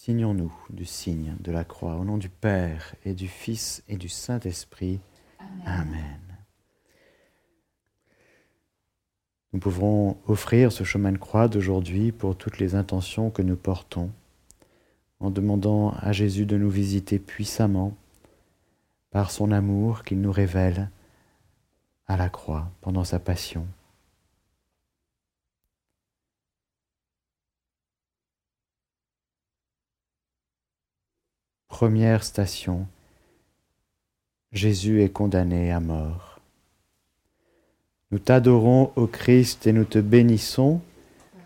Signons-nous du signe de la croix, au nom du Père et du Fils et du Saint-Esprit. Amen. Nous pouvons offrir ce chemin de croix d'aujourd'hui pour toutes les intentions que nous portons, en demandant à Jésus de nous visiter puissamment par son amour qu'il nous révèle à la croix pendant sa passion. Première station, Jésus est condamné à mort. Nous t'adorons, ô Christ, et nous te bénissons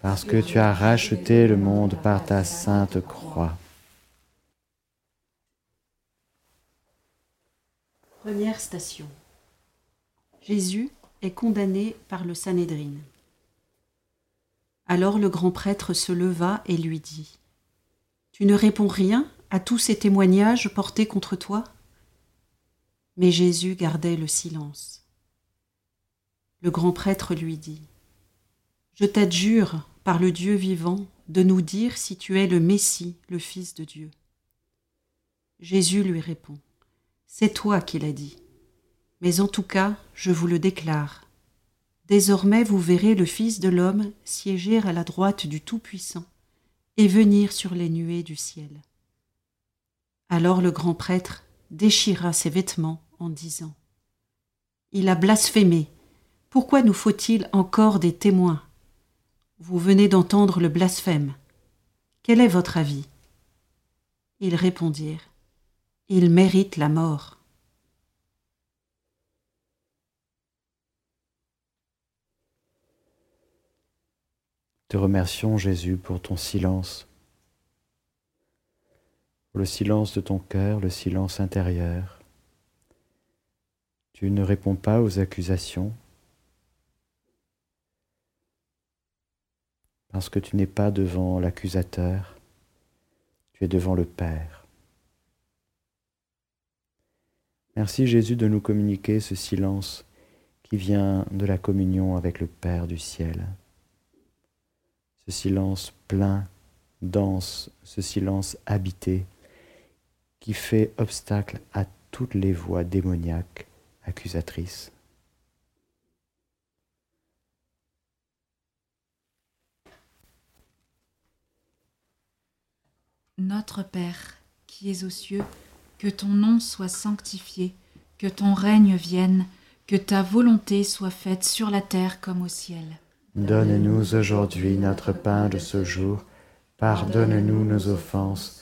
parce que tu as racheté le monde par ta sainte croix. Première station. Jésus est condamné par le Sanhédrin. Alors le grand prêtre se leva et lui dit Tu ne réponds rien à tous ces témoignages portés contre toi Mais Jésus gardait le silence. Le grand prêtre lui dit Je t'adjure par le Dieu vivant de nous dire si tu es le Messie, le Fils de Dieu. Jésus lui répond C'est toi qui l'as dit. Mais en tout cas, je vous le déclare. Désormais vous verrez le Fils de l'homme siéger à la droite du Tout-Puissant et venir sur les nuées du ciel. Alors le grand prêtre déchira ses vêtements en disant Il a blasphémé. Pourquoi nous faut-il encore des témoins? Vous venez d'entendre le blasphème. Quel est votre avis? Ils répondirent Il mérite la mort. Te remercions Jésus pour ton silence le silence de ton cœur, le silence intérieur. Tu ne réponds pas aux accusations parce que tu n'es pas devant l'accusateur, tu es devant le Père. Merci Jésus de nous communiquer ce silence qui vient de la communion avec le Père du ciel. Ce silence plein, dense, ce silence habité qui fait obstacle à toutes les voix démoniaques accusatrices. Notre Père, qui es aux cieux, que ton nom soit sanctifié, que ton règne vienne, que ta volonté soit faite sur la terre comme au ciel. Donne-nous aujourd'hui notre pain de ce jour, pardonne-nous nos offenses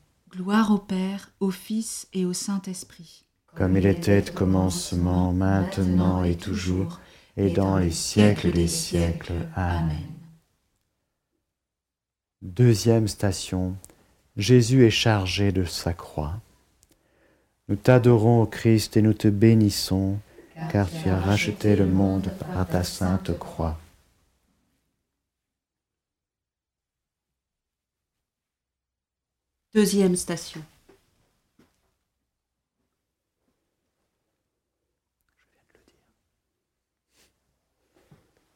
Gloire au Père, au Fils et au Saint-Esprit. Comme il était au commencement, maintenant et toujours, et dans les siècles des siècles. Amen. Deuxième station. Jésus est chargé de sa croix. Nous t'adorons, Christ, et nous te bénissons, car tu as racheté le monde par ta sainte croix. Deuxième station.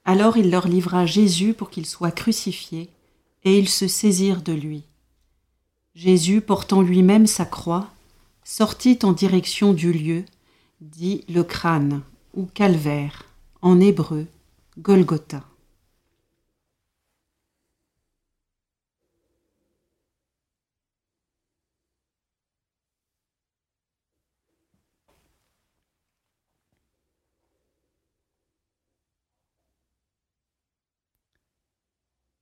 Alors il leur livra Jésus pour qu'il soit crucifié, et ils se saisirent de lui. Jésus, portant lui-même sa croix, sortit en direction du lieu, dit le crâne, ou calvaire, en hébreu, Golgotha.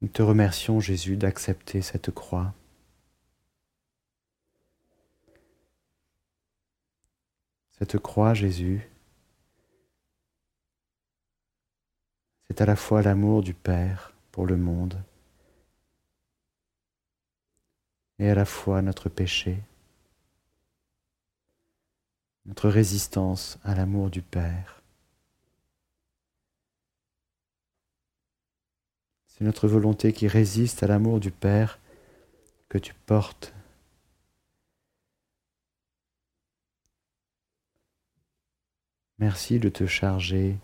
Nous te remercions Jésus d'accepter cette croix. Cette croix Jésus, c'est à la fois l'amour du Père pour le monde et à la fois notre péché, notre résistance à l'amour du Père. Notre volonté qui résiste à l'amour du Père que tu portes. Merci de te charger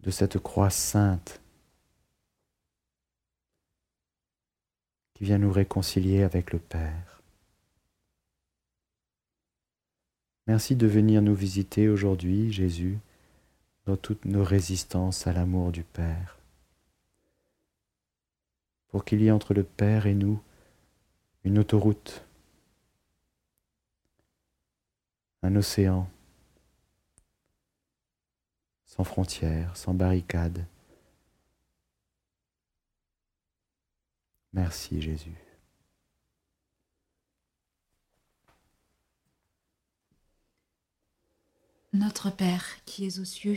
de cette croix sainte qui vient nous réconcilier avec le Père. Merci de venir nous visiter aujourd'hui, Jésus, dans toutes nos résistances à l'amour du Père, pour qu'il y ait entre le Père et nous une autoroute, un océan sans frontières, sans barricades. Merci Jésus. Notre Père qui es aux cieux,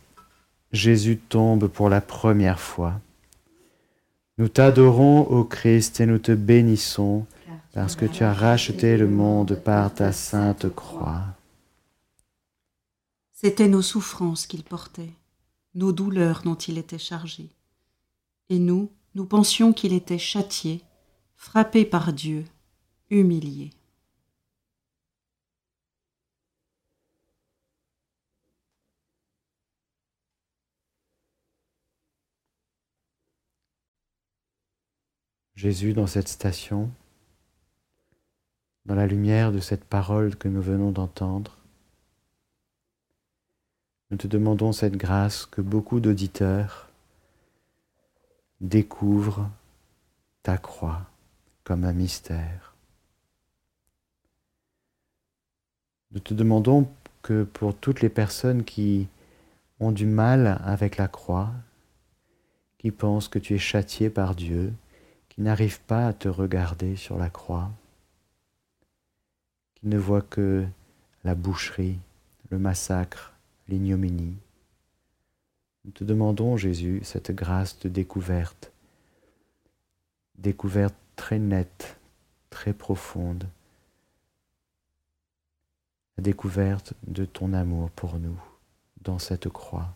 Jésus tombe pour la première fois. Nous t'adorons, ô Christ, et nous te bénissons, parce que tu as racheté le monde par ta sainte croix. C'étaient nos souffrances qu'il portait, nos douleurs dont il était chargé et nous, nous pensions qu'il était châtié, frappé par Dieu, humilié. Jésus, dans cette station, dans la lumière de cette parole que nous venons d'entendre, nous te demandons cette grâce que beaucoup d'auditeurs découvre ta croix comme un mystère. Nous te demandons que pour toutes les personnes qui ont du mal avec la croix, qui pensent que tu es châtié par Dieu, qui n'arrivent pas à te regarder sur la croix, qui ne voient que la boucherie, le massacre, l'ignominie, nous te demandons, Jésus, cette grâce de découverte, découverte très nette, très profonde, la découverte de ton amour pour nous dans cette croix.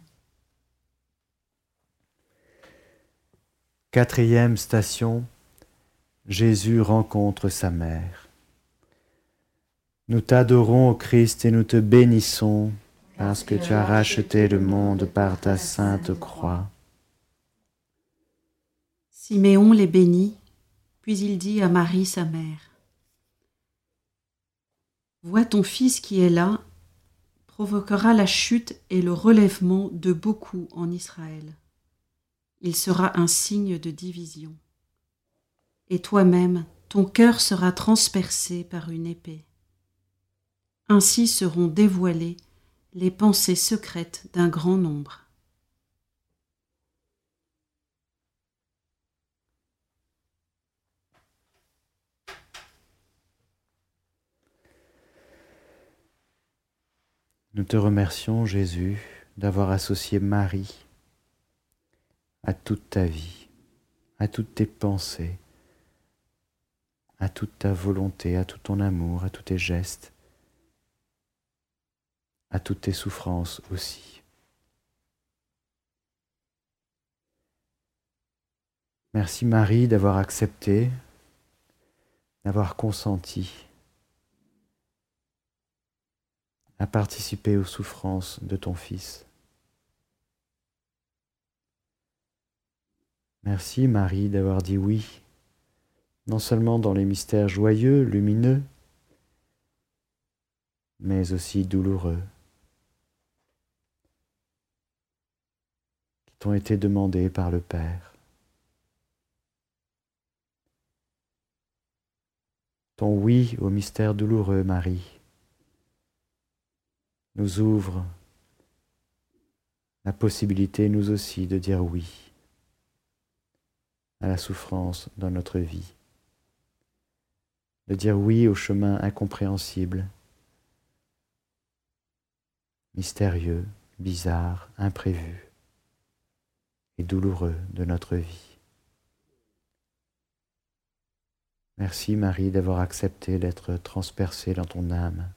Quatrième station, Jésus rencontre sa mère. Nous t'adorons, ô Christ, et nous te bénissons, parce que tu as racheté le monde par ta sainte croix. Siméon les bénit, puis il dit à Marie sa mère, vois ton Fils qui est là, provoquera la chute et le relèvement de beaucoup en Israël. Il sera un signe de division. Et toi-même, ton cœur sera transpercé par une épée. Ainsi seront dévoilées les pensées secrètes d'un grand nombre. Nous te remercions, Jésus, d'avoir associé Marie à toute ta vie, à toutes tes pensées, à toute ta volonté, à tout ton amour, à tous tes gestes, à toutes tes souffrances aussi. Merci Marie d'avoir accepté, d'avoir consenti à participer aux souffrances de ton Fils. Merci Marie d'avoir dit oui, non seulement dans les mystères joyeux, lumineux, mais aussi douloureux, qui t'ont été demandés par le Père. Ton oui au mystère douloureux, Marie, nous ouvre la possibilité, nous aussi, de dire oui à la souffrance dans notre vie, de dire oui au chemin incompréhensible, mystérieux, bizarre, imprévu et douloureux de notre vie. Merci Marie d'avoir accepté d'être transpercée dans ton âme.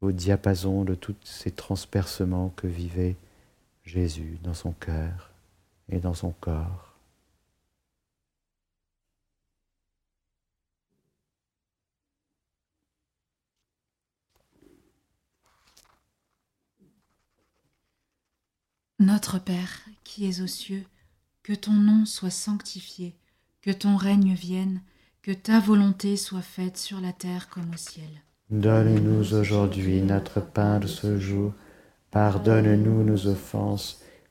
Au diapason de tous ces transpercements que vivait Jésus dans son cœur et dans son corps. Notre Père qui es aux cieux, que ton nom soit sanctifié, que ton règne vienne, que ta volonté soit faite sur la terre comme au ciel. Donne-nous aujourd'hui notre pain de ce jour. Pardonne-nous nos offenses,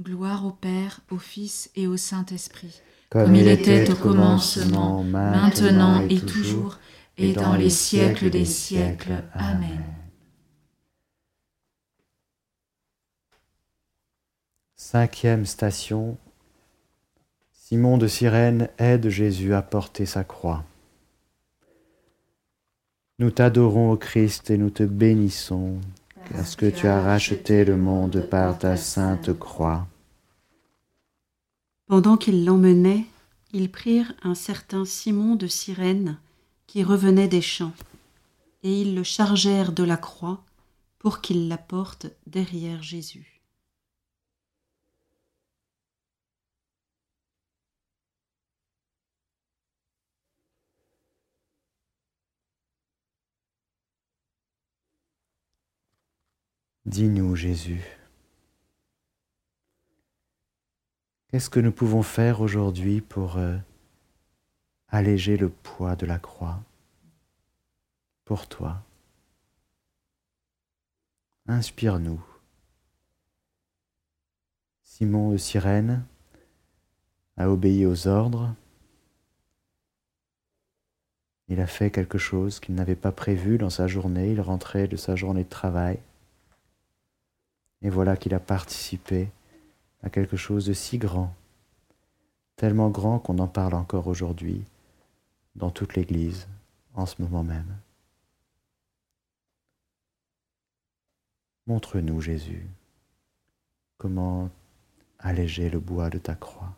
Gloire au Père, au Fils et au Saint-Esprit, comme, il était au commencement, maintenant et toujours, et dans les siècles des siècles. Amen. Cinquième station. Simon de Cyrène aide Jésus à porter sa croix. Nous t'adorons, ô Christ, et nous te bénissons, parce que tu as racheté le monde par ta sainte croix. Pendant qu'ils l'emmenaient, ils prirent un certain Simon de Cyrène qui revenait des champs, et ils le chargèrent de la croix pour qu'il la porte derrière Jésus. Dis-nous, Jésus, qu'est-ce que nous pouvons faire aujourd'hui pour euh, alléger le poids de la croix pour toi? Inspire-nous. Simon de Cyrène a obéi aux ordres. Il a fait quelque chose qu'il n'avait pas prévu dans sa journée. Il rentrait de sa journée de travail. Et voilà qu'il a participé à quelque chose de si grand, tellement grand qu'on en parle encore aujourd'hui dans toute l'Église en ce moment même. Montre-nous, Jésus, comment alléger le bois de ta croix.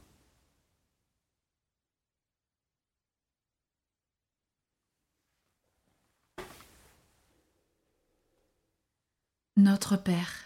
Notre Père,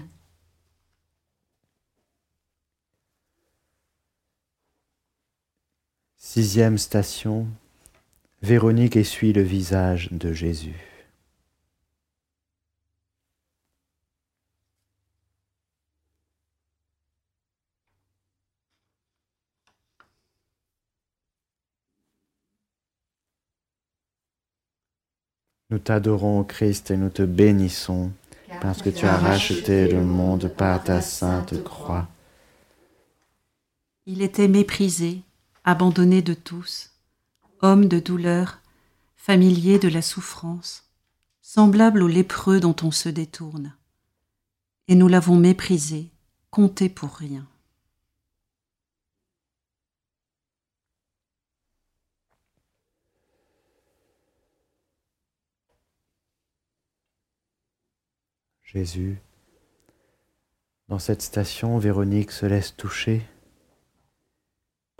Sixième station, Véronique essuie le visage de Jésus. Nous t'adorons, Christ, et nous te bénissons, parce que tu as racheté le monde par ta sainte croix. Il était méprisé, abandonné de tous, homme de douleur, familier de la souffrance, semblable au lépreux dont on se détourne. Et nous l'avons méprisé, compté pour rien. Jésus, dans cette station, Véronique se laisse toucher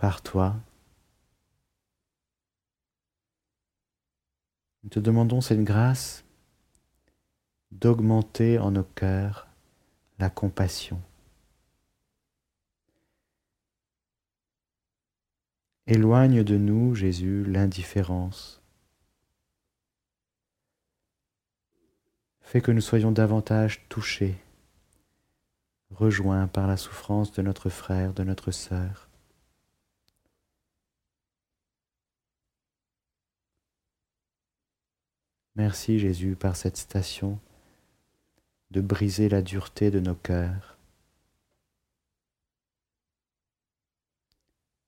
par toi. Nous te demandons cette grâce d'augmenter en nos cœurs la compassion. Éloigne de nous, Jésus, l'indifférence. Fais que nous soyons davantage touchés, rejoints par la souffrance de notre frère, de notre sœur. Merci Jésus par cette station de briser la dureté de nos cœurs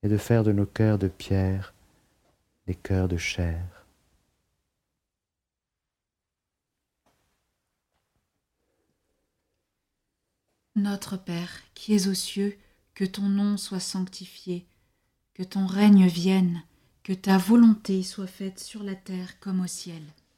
et de faire de nos cœurs de pierre des cœurs de chair. Notre Père, qui es aux cieux, que ton nom soit sanctifié, que ton règne vienne, que ta volonté soit faite sur la terre comme au ciel.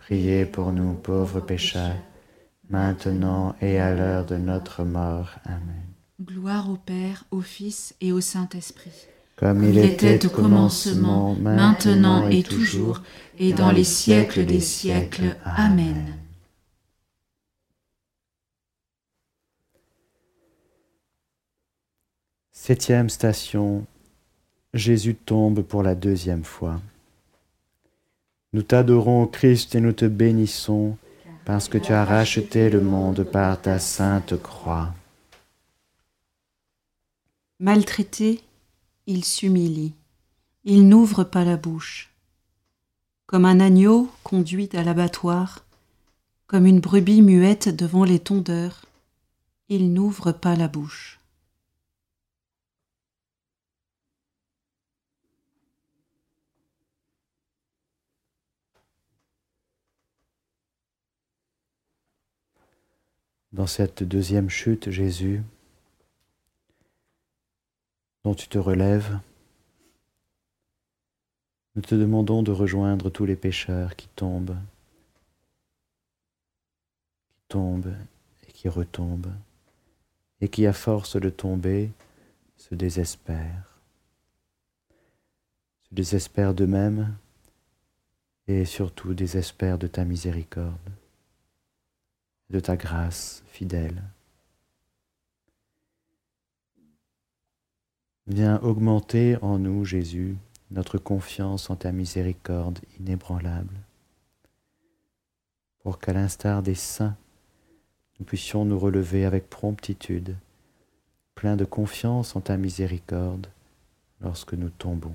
Priez pour nous pauvres pécheurs, maintenant et à l'heure de notre mort. Amen. Gloire au Père, au Fils et au Saint-Esprit. Comme il, était, au commencement, maintenant et toujours, et dans les siècles des siècles. Amen. Septième station, Jésus tombe pour la deuxième fois. Nous t'adorons, Christ, et nous te bénissons, parce que tu as racheté le monde par ta sainte croix. Maltraité, il s'humilie, il n'ouvre pas la bouche. Comme un agneau conduit à l'abattoir, comme une brebis muette devant les tondeurs, il n'ouvre pas la bouche. Dans cette deuxième chute, Jésus, dont tu te relèves, nous te demandons de rejoindre tous les pécheurs qui tombent, qui tombent et qui retombent, et qui, à force de tomber, se désespèrent, se désespèrent d'eux-mêmes et surtout désespèrent de ta miséricorde, de ta grâce fidèle. Viens augmenter en nous, Jésus, notre confiance en ta miséricorde inébranlable, pour qu'à l'instar des saints, nous puissions nous relever avec promptitude, plein de confiance en ta miséricorde lorsque nous tombons.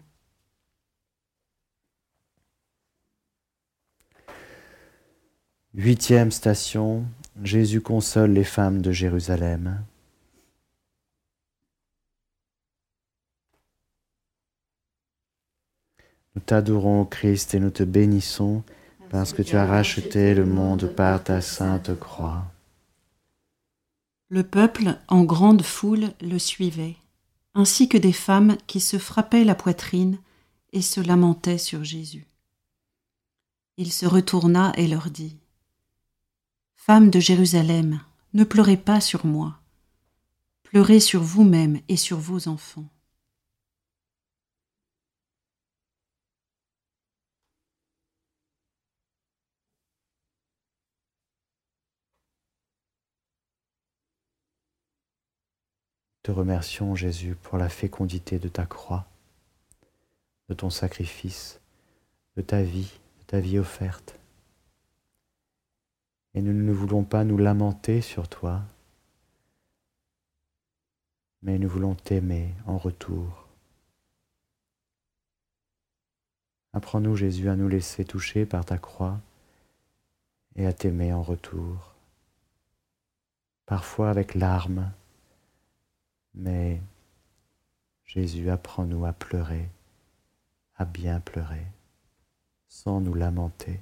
Huitième station, Jésus console les femmes de Jérusalem. Nous t'adorons, Christ, et nous te bénissons parce que tu as racheté le monde par ta sainte croix. Le peuple, en grande foule, le suivait, ainsi que des femmes qui se frappaient la poitrine et se lamentaient sur Jésus. Il se retourna et leur dit Femmes de Jérusalem, ne pleurez pas sur moi, pleurez sur vous-même et sur vos enfants. Te remercions, Jésus, pour la fécondité de ta croix, de ton sacrifice, de ta vie, de ta vie offerte. Et nous ne voulons pas nous lamenter sur toi, mais nous voulons t'aimer en retour. Apprends-nous, Jésus, à nous laisser toucher par ta croix et à t'aimer en retour, parfois avec larmes, mais Jésus, apprends-nous à pleurer, à bien pleurer, sans nous lamenter.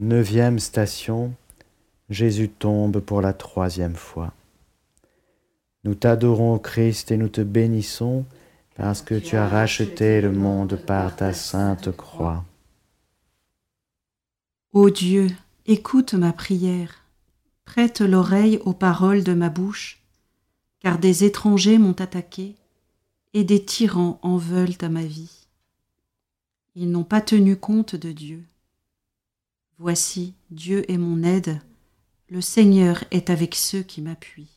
Neuvième station, Jésus tombe pour la troisième fois. Nous t'adorons, Christ, et nous te bénissons, parce que tu as racheté le monde par ta sainte croix. Ô Dieu, écoute ma prière, prête l'oreille aux paroles de ma bouche, car des étrangers m'ont attaqué, et des tyrans en veulent à ma vie. Ils n'ont pas tenu compte de Dieu. Voici, Dieu est mon aide, le Seigneur est avec ceux qui m'appuient.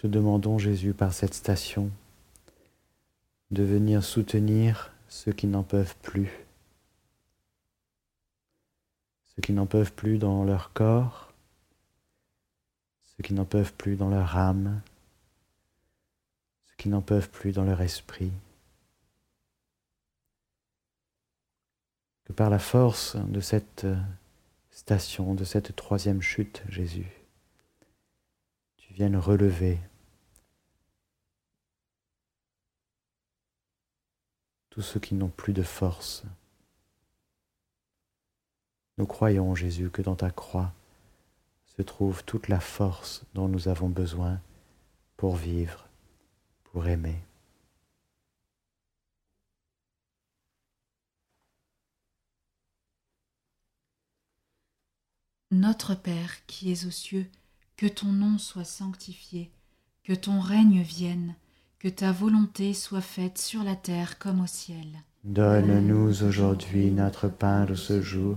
te demandons, Jésus, par cette station, de venir soutenir ceux qui n'en peuvent plus, ceux qui n'en peuvent plus dans leur corps, ceux qui n'en peuvent plus dans leur âme, ceux qui n'en peuvent plus dans leur esprit. Que par la force de cette station, de cette troisième chute, Jésus, tu viennes relever tous ceux qui n'ont plus de force. Nous croyons, Jésus, que dans ta croix se trouve toute la force dont nous avons besoin pour vivre, pour aimer. Notre Père qui es aux cieux, que ton nom soit sanctifié, que ton règne vienne, que ta volonté soit faite sur la terre comme au ciel. Donne-nous aujourd'hui notre pain de ce jour.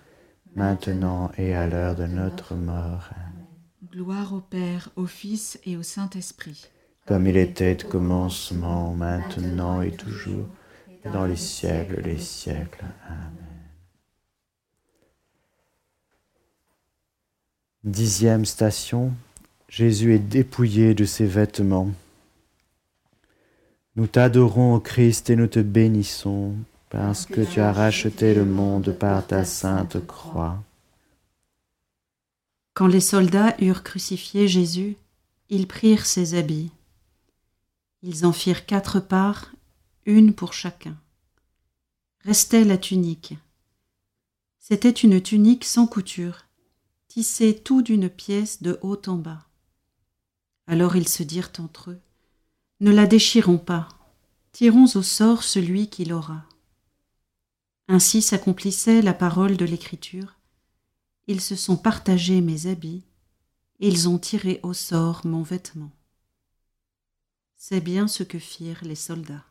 maintenant et à l'heure de notre mort. Gloire au Père, au Fils et au Saint-Esprit. Comme il était au commencement, maintenant et toujours, dans les siècles des siècles. Amen. Dixième station, Jésus est dépouillé de ses vêtements. Nous t'adorons, Christ, et nous te bénissons, parce que tu as racheté le monde par ta sainte croix. Quand les soldats eurent crucifié Jésus, ils prirent ses habits. Ils en firent quatre parts, une pour chacun. Restait la tunique. C'était une tunique sans couture, tissée tout d'une pièce de haut en bas. Alors ils se dirent entre eux ne la déchirons pas, tirons au sort celui qui l'aura. Ainsi s'accomplissait la parole de l'Écriture. Ils se sont partagés mes habits, ils ont tiré au sort mon vêtement. C'est bien ce que firent les soldats.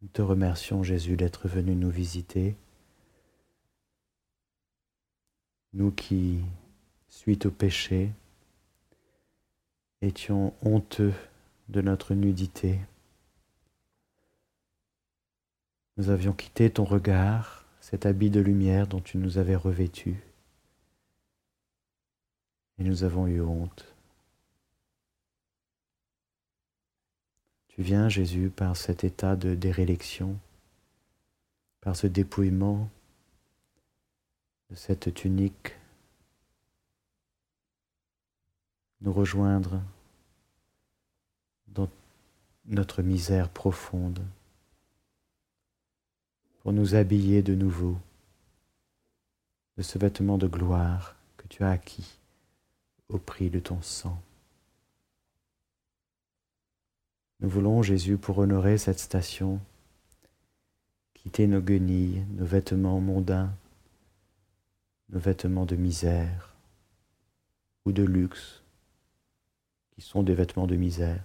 Nous te remercions, Jésus, d'être venu nous visiter. Nous qui, suite au péché, étions honteux de notre nudité. Nous avions quitté ton regard, cet habit de lumière dont tu nous avais revêtus, et nous avons eu honte. Tu viens, Jésus, par cet état de dérélection, par ce dépouillement de cette tunique, nous rejoindre dans notre misère profonde, pour nous habiller de nouveau de ce vêtement de gloire que tu as acquis au prix de ton sang. Nous voulons, Jésus, pour honorer cette station, quitter nos guenilles, nos vêtements mondains, nos vêtements de misère ou de luxe, qui sont des vêtements de misère,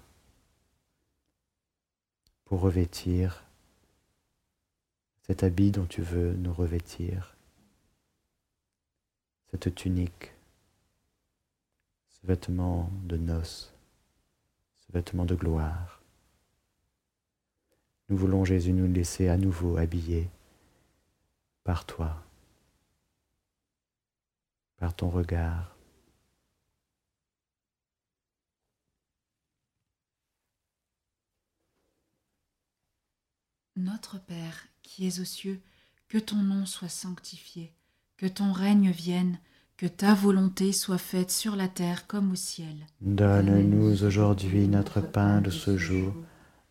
pour revêtir cet habit dont tu veux nous revêtir, cette tunique, ce vêtement de noces, ce vêtement de gloire. Nous voulons, Jésus, nous laisser à nouveau habiller par toi, par ton regard. Notre Père, qui es aux cieux, que ton nom soit sanctifié, que ton règne vienne, que ta volonté soit faite sur la terre comme au ciel. Donne-nous aujourd'hui notre pain de ce jour.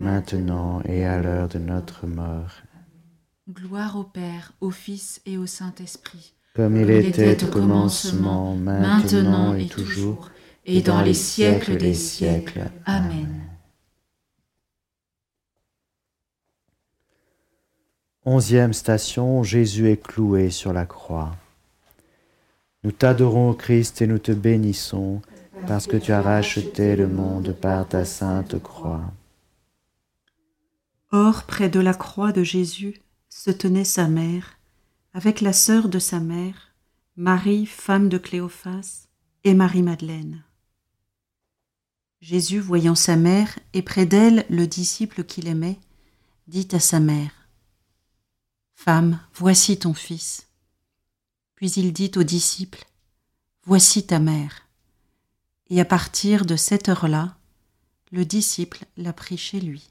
maintenant et à l'heure de notre mort. Gloire au Père, au Fils et au Saint-Esprit. Comme il, était au commencement, maintenant et toujours, et dans les siècles des siècles. Amen. Onzième station, Jésus est cloué sur la croix. Nous t'adorons, Christ, et nous te bénissons, parce que tu as racheté le monde par ta sainte croix. Or, près de la croix de Jésus, se tenait sa mère, avec la sœur de sa mère, Marie, femme de Cléophas, et Marie-Madeleine. Jésus, voyant sa mère et près d'elle le disciple qu'il aimait, dit à sa mère, Femme, voici ton fils. Puis il dit aux disciples, Voici ta mère. Et à partir de cette heure-là, le disciple l'a pris chez lui.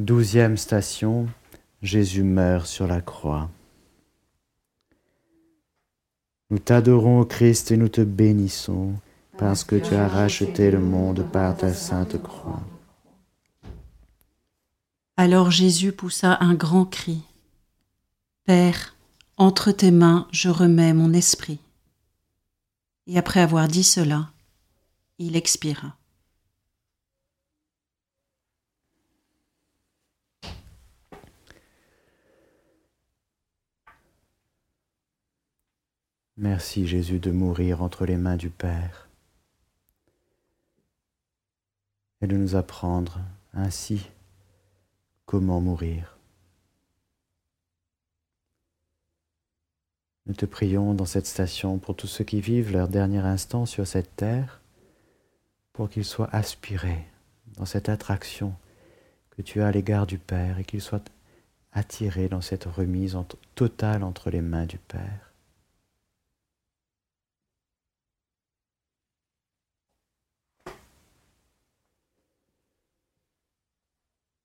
Douzième station, Jésus meurt sur la croix. Nous t'adorons, Christ, et nous te bénissons, parce que tu as racheté le monde par ta sainte croix. Alors Jésus poussa un grand cri. Père, entre tes mains je remets mon esprit. Et après avoir dit cela, il expira. Merci Jésus de mourir entre les mains du Père et de nous apprendre ainsi comment mourir. Nous te prions dans cette station pour tous ceux qui vivent leur dernier instant sur cette terre, pour qu'ils soient aspirés dans cette attraction que tu as à l'égard du Père et qu'ils soient attirés dans cette remise totale entre les mains du Père.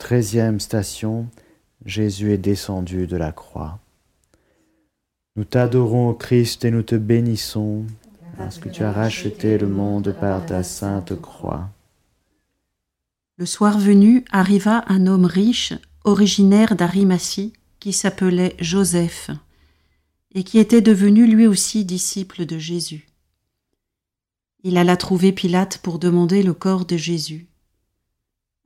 Treizième station, Jésus est descendu de la croix. Nous t'adorons, Christ, et nous te bénissons, parce que tu as racheté le monde par ta sainte croix. Le soir venu arriva un homme riche, originaire d'Arimatie, qui s'appelait Joseph, et qui était devenu lui aussi disciple de Jésus. Il alla trouver Pilate pour demander le corps de Jésus.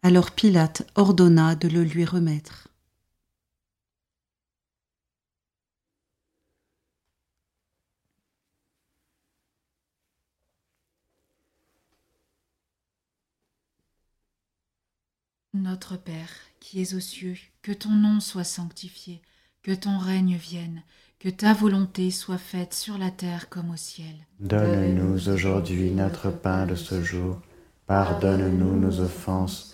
Alors Pilate ordonna de le lui remettre. Notre Père, qui es aux cieux, que ton nom soit sanctifié, que ton règne vienne, que ta volonté soit faite sur la terre comme au ciel. Donne-nous aujourd'hui notre pain de ce jour. Pardonne-nous nos offenses,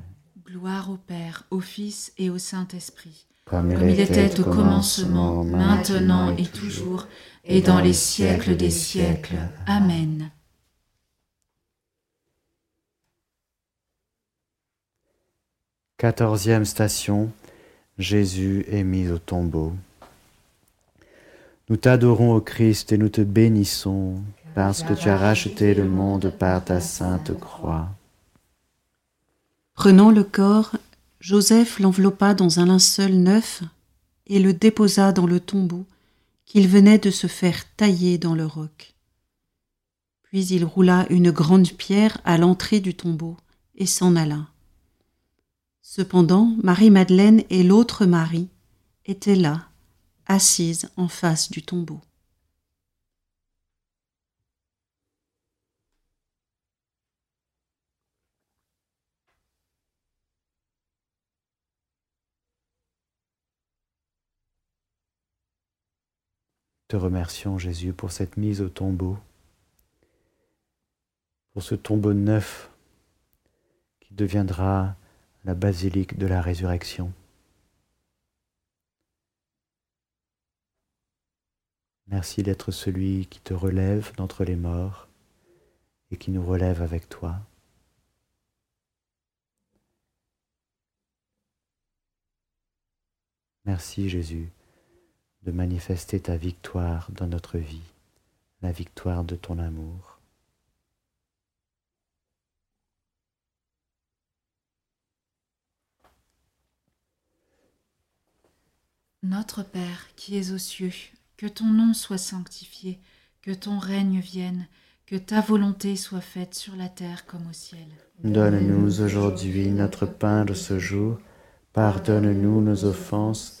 Gloire au Père, au Fils et au Saint-Esprit, Comme, comme il était au commencement, maintenant et toujours, et dans les siècles des siècles. Amen. Quatorzième station, Jésus est mis au tombeau. Nous t'adorons, ô Christ, et nous te bénissons, parce que tu as racheté le monde par ta sainte croix. Prenant le corps, Joseph l'enveloppa dans un linceul neuf et le déposa dans le tombeau qu'il venait de se faire tailler dans le roc. Puis il roula une grande pierre à l'entrée du tombeau et s'en alla. Cependant, Marie-Madeleine et l'autre Marie étaient là, assises en face du tombeau. Te remercions, Jésus, pour cette mise au tombeau, pour ce tombeau neuf qui deviendra la basilique de la résurrection. Merci d'être celui qui te relève d'entre les morts et qui nous relève avec toi. Merci Jésus de manifester ta victoire dans notre vie, la victoire de ton amour. Notre Père qui es aux cieux, que ton nom soit sanctifié, que ton règne vienne, que ta volonté soit faite sur la terre comme au ciel. Donne-nous aujourd'hui notre pain de ce jour. Pardonne-nous nos offenses,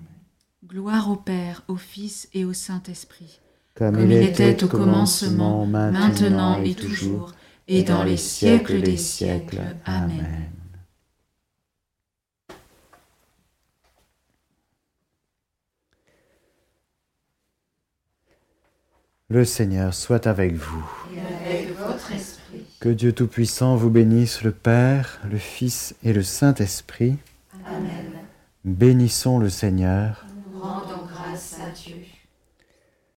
Gloire au Père, au Fils et au Saint-Esprit, Comme, comme il était au commencement, maintenant et toujours, et dans les siècles des siècles. Amen. Le Seigneur soit avec vous. Et avec votre esprit. Que Dieu Tout-Puissant vous bénisse, le Père, le Fils et le Saint-Esprit. Amen. Bénissons le Seigneur. Lord